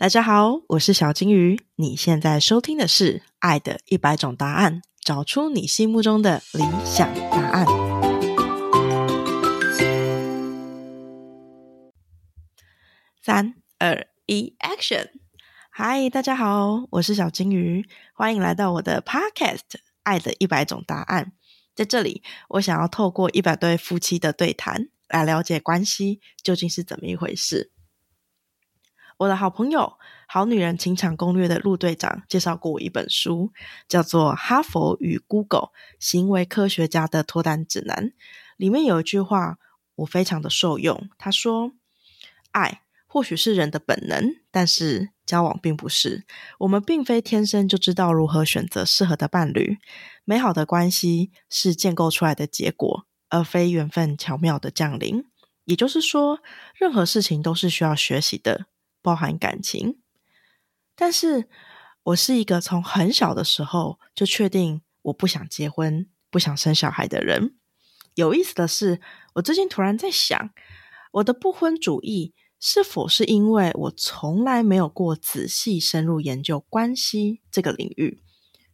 大家好，我是小金鱼。你现在收听的是《爱的一百种答案》，找出你心目中的理想答案。三、二、一，Action！嗨，大家好，我是小金鱼，欢迎来到我的 Podcast《爱的一百种答案》。在这里，我想要透过一百对夫妻的对谈，来了解关系究竟是怎么一回事。我的好朋友《好女人情场攻略》的陆队长介绍过我一本书，叫做《哈佛与 Google 行为科学家的脱单指南》。里面有一句话，我非常的受用。他说：“爱或许是人的本能，但是交往并不是。我们并非天生就知道如何选择适合的伴侣。美好的关系是建构出来的结果，而非缘分巧妙的降临。也就是说，任何事情都是需要学习的。”包含感情，但是我是一个从很小的时候就确定我不想结婚、不想生小孩的人。有意思的是，我最近突然在想，我的不婚主义是否是因为我从来没有过仔细深入研究关系这个领域？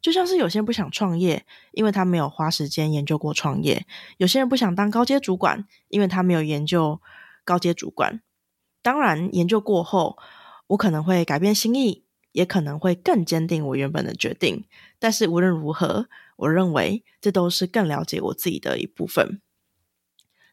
就像是有些人不想创业，因为他没有花时间研究过创业；有些人不想当高阶主管，因为他没有研究高阶主管。当然，研究过后，我可能会改变心意，也可能会更坚定我原本的决定。但是无论如何，我认为这都是更了解我自己的一部分。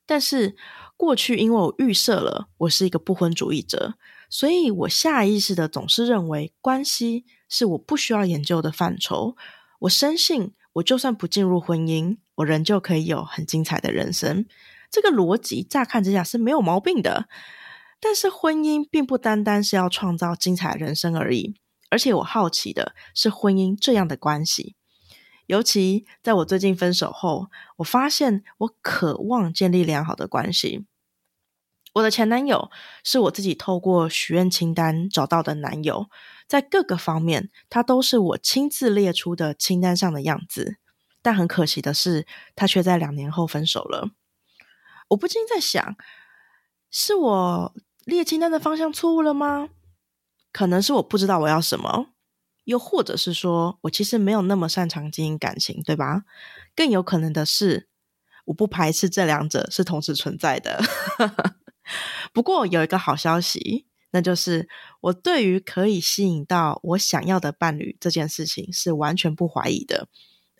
但是过去，因为我预设了我是一个不婚主义者，所以我下意识的总是认为关系是我不需要研究的范畴。我深信，我就算不进入婚姻，我仍旧可以有很精彩的人生。这个逻辑乍看之下是没有毛病的。但是婚姻并不单单是要创造精彩人生而已，而且我好奇的是婚姻这样的关系。尤其在我最近分手后，我发现我渴望建立良好的关系。我的前男友是我自己透过许愿清单找到的男友，在各个方面他都是我亲自列出的清单上的样子。但很可惜的是，他却在两年后分手了。我不禁在想，是我。列清单的方向错误了吗？可能是我不知道我要什么，又或者是说我其实没有那么擅长经营感情，对吧？更有可能的是，我不排斥这两者是同时存在的。不过有一个好消息，那就是我对于可以吸引到我想要的伴侣这件事情是完全不怀疑的，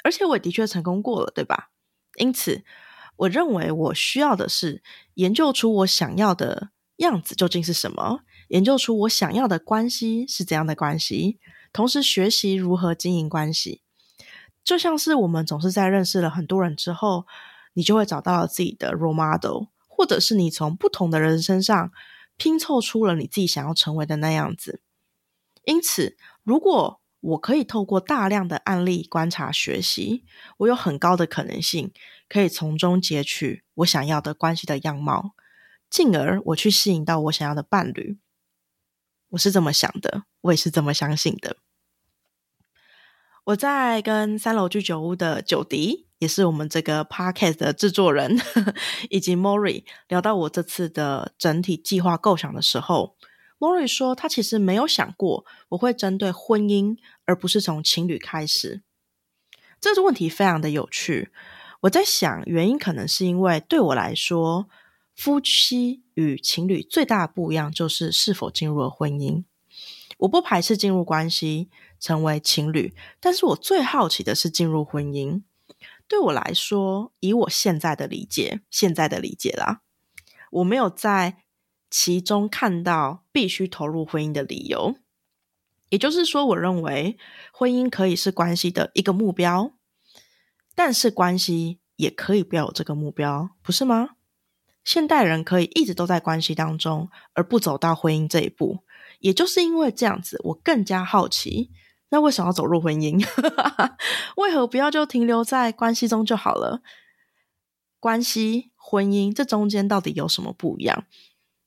而且我的确成功过了，对吧？因此，我认为我需要的是研究出我想要的。样子究竟是什么？研究出我想要的关系是怎样的关系，同时学习如何经营关系。就像是我们总是在认识了很多人之后，你就会找到了自己的 role model，或者是你从不同的人身上拼凑出了你自己想要成为的那样子。因此，如果我可以透过大量的案例观察学习，我有很高的可能性可以从中截取我想要的关系的样貌。进而我去吸引到我想要的伴侣，我是这么想的，我也是这么相信的。我在跟三楼居酒屋的九迪，也是我们这个 podcast 的制作人，以及 Mori 聊到我这次的整体计划构想的时候，Mori 说他其实没有想过我会针对婚姻，而不是从情侣开始。这个问题非常的有趣。我在想，原因可能是因为对我来说。夫妻与情侣最大的不一样就是是否进入了婚姻。我不排斥进入关系成为情侣，但是我最好奇的是进入婚姻。对我来说，以我现在的理解，现在的理解啦，我没有在其中看到必须投入婚姻的理由。也就是说，我认为婚姻可以是关系的一个目标，但是关系也可以不要有这个目标，不是吗？现代人可以一直都在关系当中，而不走到婚姻这一步，也就是因为这样子，我更加好奇，那为什么要走入婚姻？为何不要就停留在关系中就好了？关系、婚姻这中间到底有什么不一样？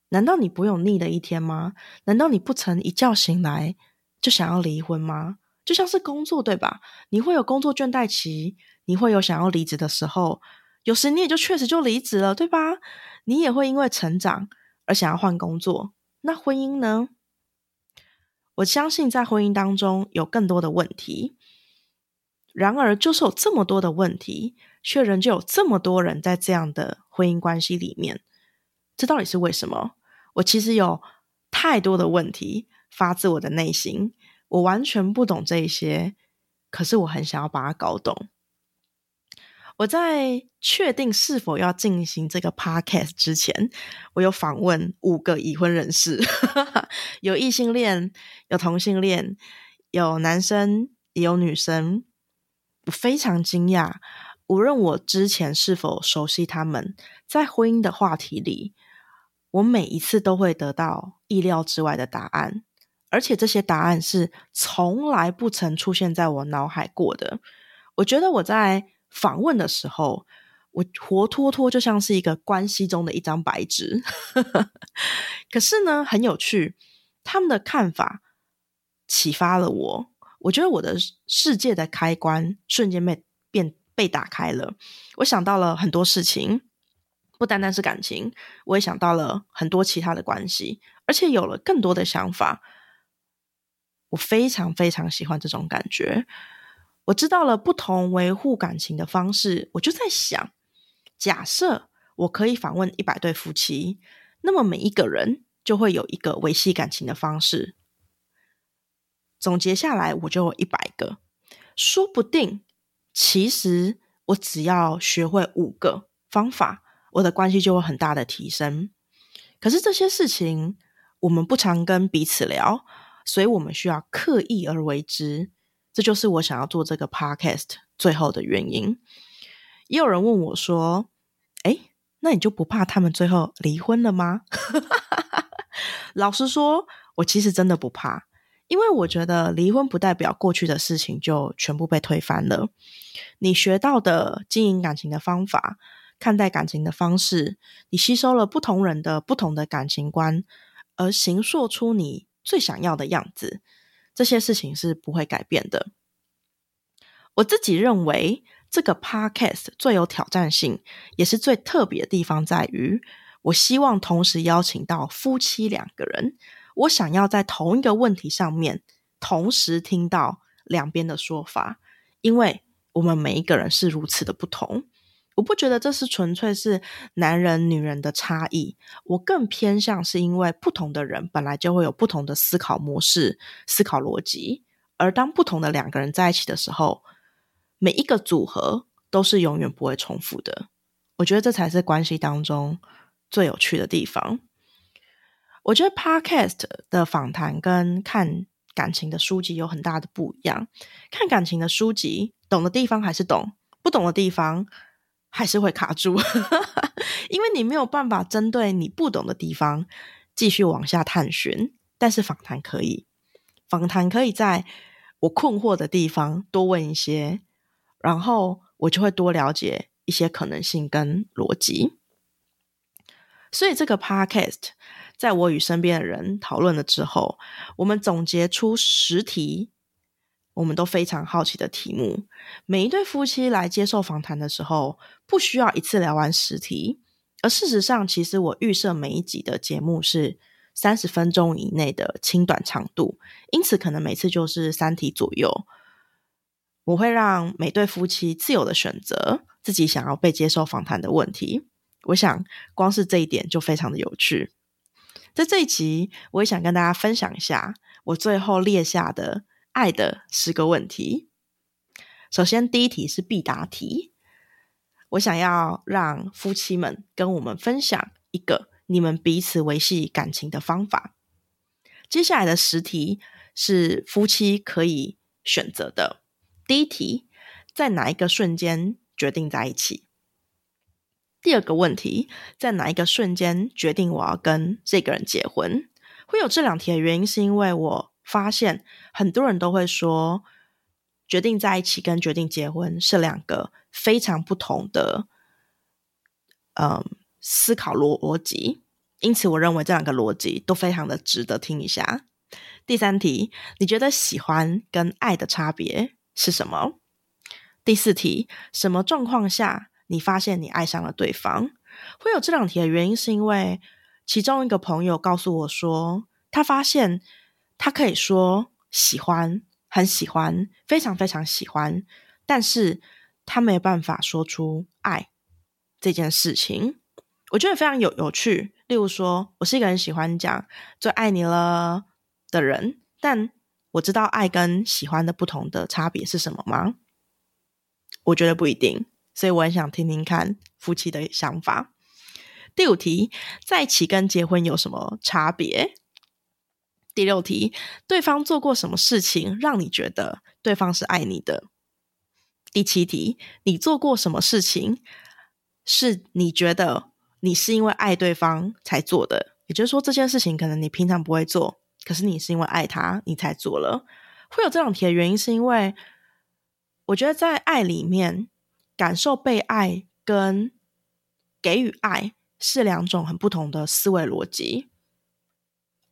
难道你不用腻的一天吗？难道你不曾一觉醒来就想要离婚吗？就像是工作对吧？你会有工作倦怠期，你会有想要离职的时候。有时你也就确实就离职了，对吧？你也会因为成长而想要换工作。那婚姻呢？我相信在婚姻当中有更多的问题。然而，就是有这么多的问题，却仍旧有这么多人在这样的婚姻关系里面，这到底是为什么？我其实有太多的问题发自我的内心，我完全不懂这些，可是我很想要把它搞懂。我在确定是否要进行这个 podcast 之前，我有访问五个已婚人士，有异性恋，有同性恋，有男生也有女生。我非常惊讶，无论我之前是否熟悉他们，在婚姻的话题里，我每一次都会得到意料之外的答案，而且这些答案是从来不曾出现在我脑海过的。我觉得我在访问的时候，我活脱脱就像是一个关系中的一张白纸。可是呢，很有趣，他们的看法启发了我。我觉得我的世界的开关瞬间被变被打开了，我想到了很多事情，不单单是感情，我也想到了很多其他的关系，而且有了更多的想法。我非常非常喜欢这种感觉。我知道了不同维护感情的方式，我就在想，假设我可以访问一百对夫妻，那么每一个人就会有一个维系感情的方式。总结下来，我就有一百个。说不定，其实我只要学会五个方法，我的关系就会很大的提升。可是这些事情，我们不常跟彼此聊，所以我们需要刻意而为之。这就是我想要做这个 podcast 最后的原因。也有人问我说：“哎，那你就不怕他们最后离婚了吗？” 老实说，我其实真的不怕。因为我觉得离婚不代表过去的事情就全部被推翻了。你学到的经营感情的方法、看待感情的方式，你吸收了不同人的不同的感情观，而形塑出你最想要的样子，这些事情是不会改变的。我自己认为，这个 podcast 最有挑战性，也是最特别的地方在于，我希望同时邀请到夫妻两个人。我想要在同一个问题上面同时听到两边的说法，因为我们每一个人是如此的不同。我不觉得这是纯粹是男人女人的差异，我更偏向是因为不同的人本来就会有不同的思考模式、思考逻辑，而当不同的两个人在一起的时候，每一个组合都是永远不会重复的。我觉得这才是关系当中最有趣的地方。我觉得 podcast 的访谈跟看感情的书籍有很大的不一样。看感情的书籍，懂的地方还是懂，不懂的地方还是会卡住，因为你没有办法针对你不懂的地方继续往下探寻。但是访谈可以，访谈可以在我困惑的地方多问一些，然后我就会多了解一些可能性跟逻辑。所以这个 podcast。在我与身边的人讨论了之后，我们总结出十题，我们都非常好奇的题目。每一对夫妻来接受访谈的时候，不需要一次聊完十题，而事实上，其实我预设每一集的节目是三十分钟以内的轻短长度，因此可能每次就是三题左右。我会让每对夫妻自由的选择自己想要被接受访谈的问题。我想，光是这一点就非常的有趣。在这一集，我也想跟大家分享一下我最后列下的爱的十个问题。首先，第一题是必答题，我想要让夫妻们跟我们分享一个你们彼此维系感情的方法。接下来的十题是夫妻可以选择的。第一题，在哪一个瞬间决定在一起？第二个问题，在哪一个瞬间决定我要跟这个人结婚？会有这两题的原因，是因为我发现很多人都会说，决定在一起跟决定结婚是两个非常不同的，嗯，思考逻逻辑。因此，我认为这两个逻辑都非常的值得听一下。第三题，你觉得喜欢跟爱的差别是什么？第四题，什么状况下？你发现你爱上了对方，会有这两题的原因，是因为其中一个朋友告诉我说，他发现他可以说喜欢，很喜欢，非常非常喜欢，但是他没有办法说出爱这件事情。我觉得非常有有趣。例如说，我是一个很喜欢讲“最爱你了”的人，但我知道爱跟喜欢的不同的差别是什么吗？我觉得不一定，所以我很想听听看夫妻的想法。第五题，在一起跟结婚有什么差别？第六题，对方做过什么事情让你觉得对方是爱你的？第七题，你做过什么事情是你觉得你是因为爱对方才做的？也就是说，这件事情可能你平常不会做，可是你是因为爱他，你才做了。会有这两题的原因，是因为我觉得在爱里面，感受被爱跟给予爱。是两种很不同的思维逻辑，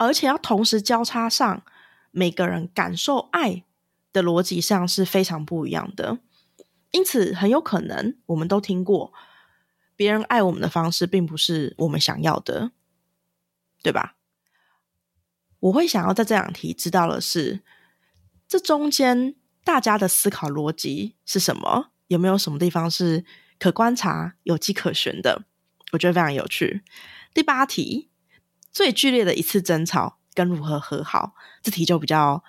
而且要同时交叉上，每个人感受爱的逻辑上是非常不一样的。因此，很有可能我们都听过，别人爱我们的方式并不是我们想要的，对吧？我会想要在这两题知道的是，这中间大家的思考逻辑是什么？有没有什么地方是可观察、有迹可循的？我觉得非常有趣。第八题，最剧烈的一次争吵跟如何和好，这题就比较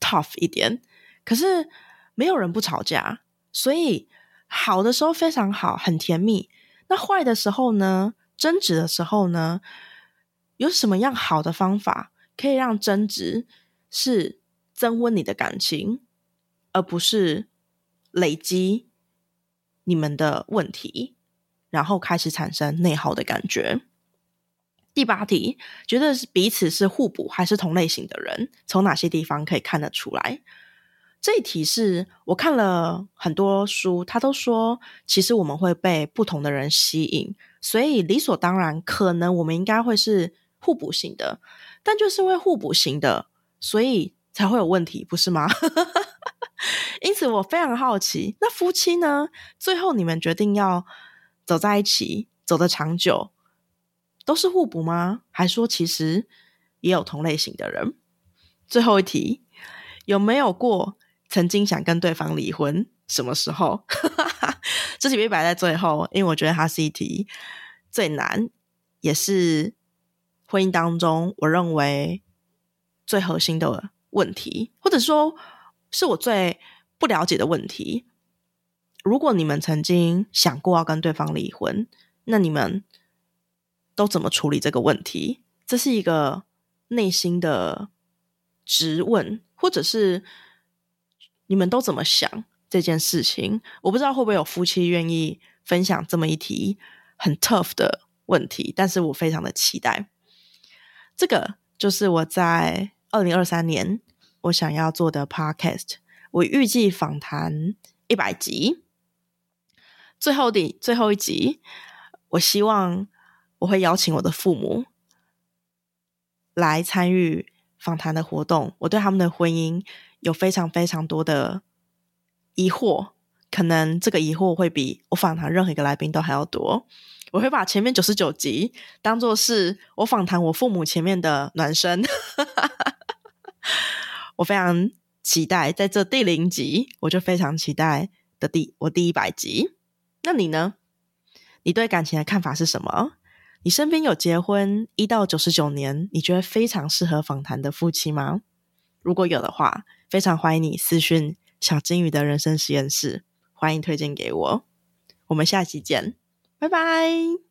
tough 一点。可是没有人不吵架，所以好的时候非常好，很甜蜜。那坏的时候呢？争执的时候呢？有什么样好的方法可以让争执是增温你的感情，而不是累积你们的问题？然后开始产生内耗的感觉。第八题，觉得是彼此是互补还是同类型的人，从哪些地方可以看得出来？这一题是我看了很多书，他都说，其实我们会被不同的人吸引，所以理所当然，可能我们应该会是互补型的。但就是因为互补型的，所以才会有问题，不是吗？因此，我非常好奇，那夫妻呢？最后你们决定要？走在一起，走得长久，都是互补吗？还说其实也有同类型的人？最后一题，有没有过曾经想跟对方离婚？什么时候？这题被摆在最后，因为我觉得它是一题最难，也是婚姻当中我认为最核心的问题，或者说是我最不了解的问题。如果你们曾经想过要跟对方离婚，那你们都怎么处理这个问题？这是一个内心的质问，或者是你们都怎么想这件事情？我不知道会不会有夫妻愿意分享这么一题很 tough 的问题，但是我非常的期待。这个就是我在二零二三年我想要做的 podcast，我预计访谈一百集。最后的最后一集，我希望我会邀请我的父母来参与访谈的活动。我对他们的婚姻有非常非常多的疑惑，可能这个疑惑会比我访谈任何一个来宾都还要多。我会把前面九十九集当做是我访谈我父母前面的暖身。我非常期待在这第零集，我就非常期待的第我第一百集。那你呢？你对感情的看法是什么？你身边有结婚一到九十九年，你觉得非常适合访谈的夫妻吗？如果有的话，非常欢迎你私讯小金鱼的人生实验室，欢迎推荐给我。我们下期见，拜拜。